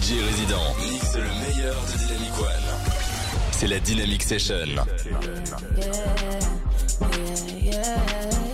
DJ résident mixe le meilleur de Dynamic One. C'est la Dynamic Session. Simon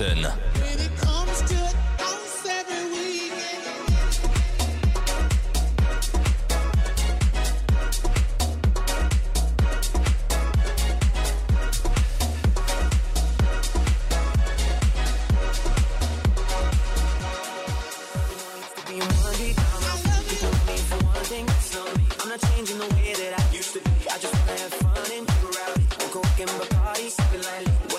Jackson. changing the way that I used to be. I just wanna have fun and be rowdy. Go get my body, something like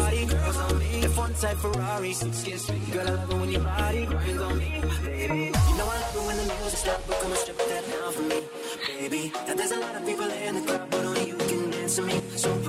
party. Girls on me, the fun type Ferrari. Six kids. girl, I love it when your body grinds on me, baby. You know I love it when the music stops. but come and strip that down for me, baby. Now there's a lot of people in the club, but only you can dance to me. So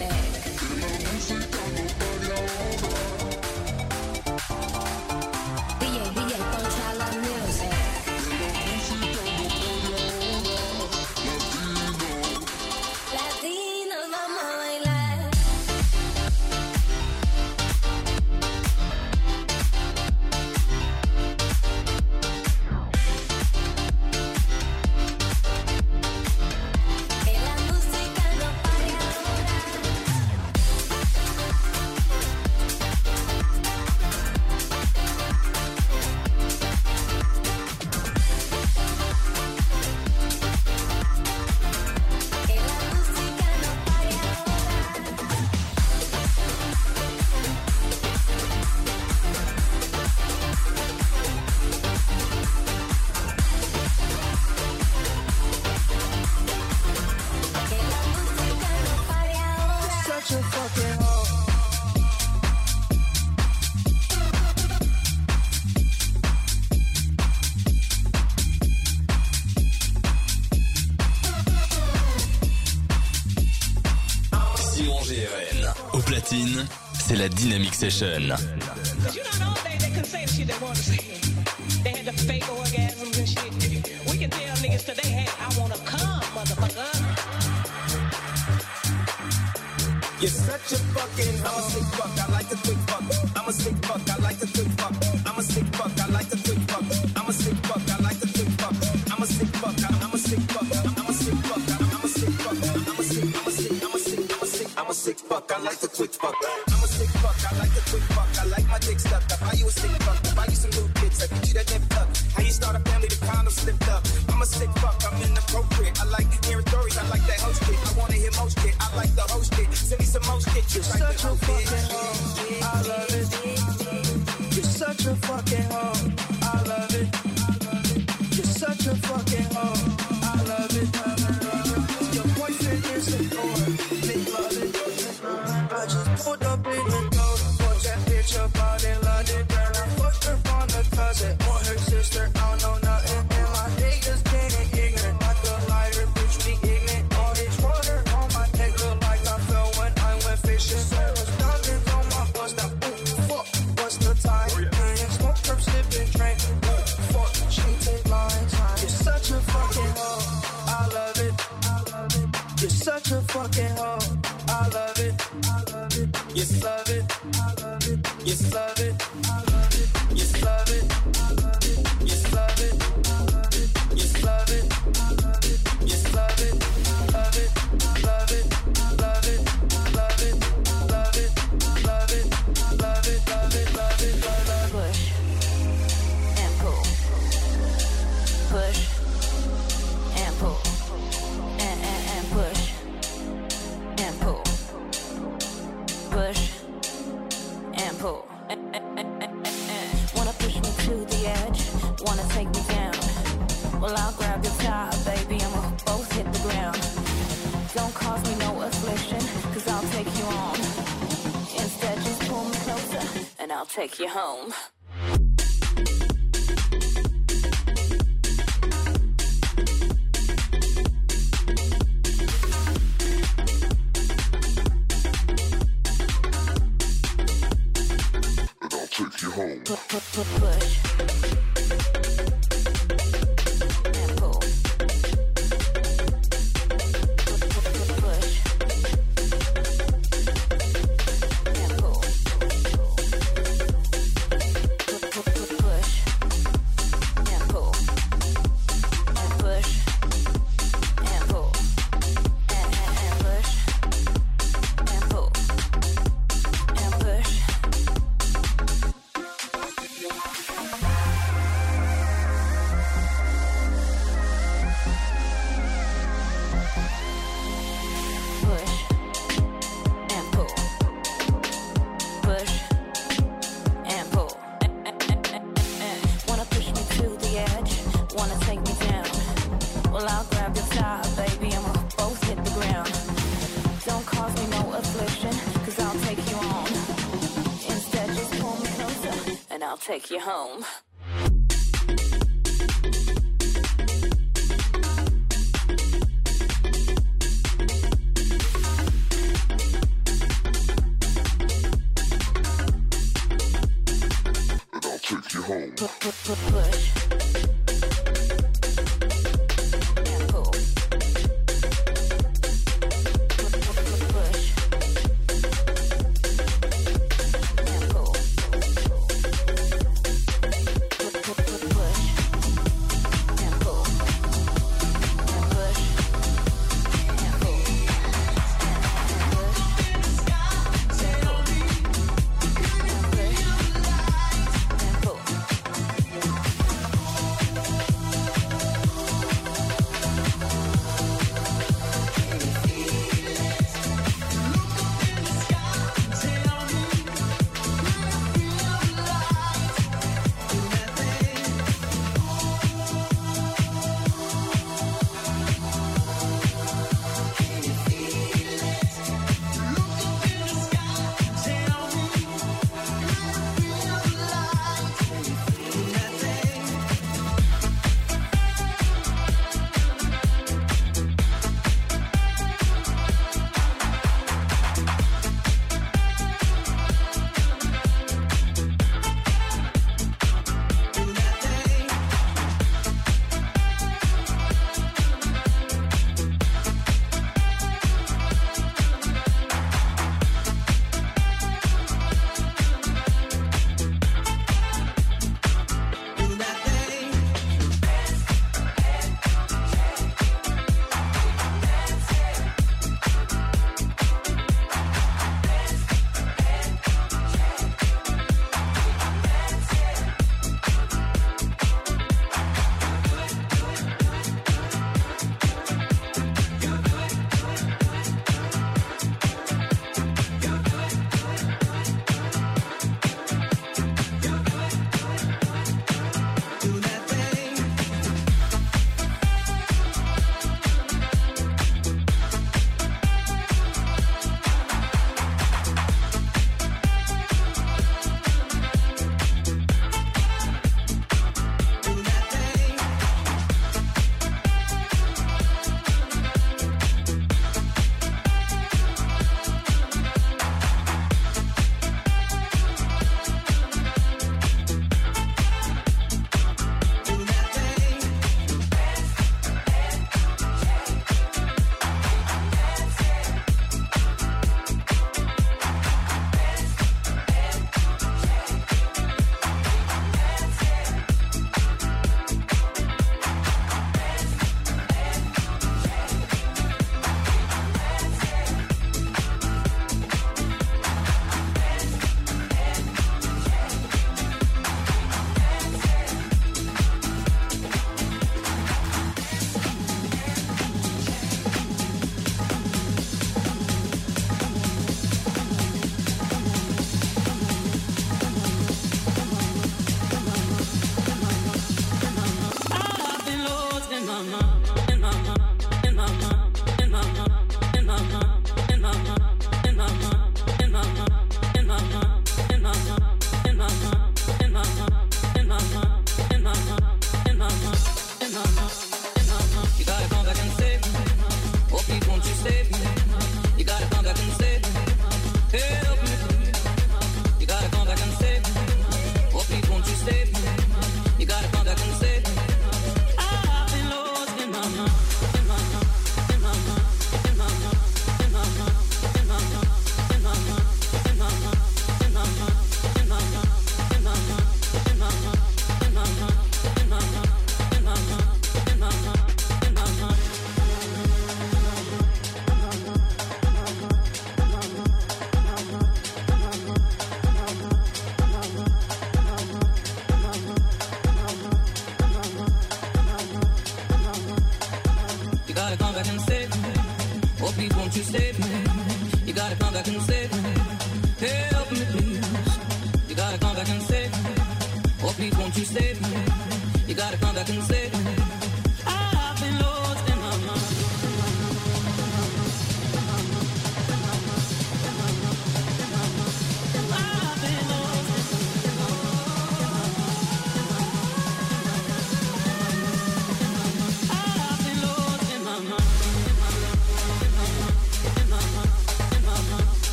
say. la Dynamic Session. You know, in old days they couldn't say the shit they wanted to say. They had the fake orgasms and shit. We can tell niggas today, hey, I wanna come, motherfucker. You're such a fucking, I'm a sick fuck, I like the thick fuck. I'm a sick fuck, I like the thick fuck. I'm a sick fuck, I like the thick fuck. I'm a sick fuck, I like the thick fuck. I'm a sick fuck, I'm a sick fuck. I'm a sick fuck, I'm a sick fuck. I'm a sick, I'm a sick, I'm a sick, I'm a sick, I'm a sick fuck, I like the quick fuck. such a fucking hoe. I love it. You're such a fucking hoe. I love it. You're such a fucking hoe. I love it. Your is love it. I just pulled take you home. home. Push.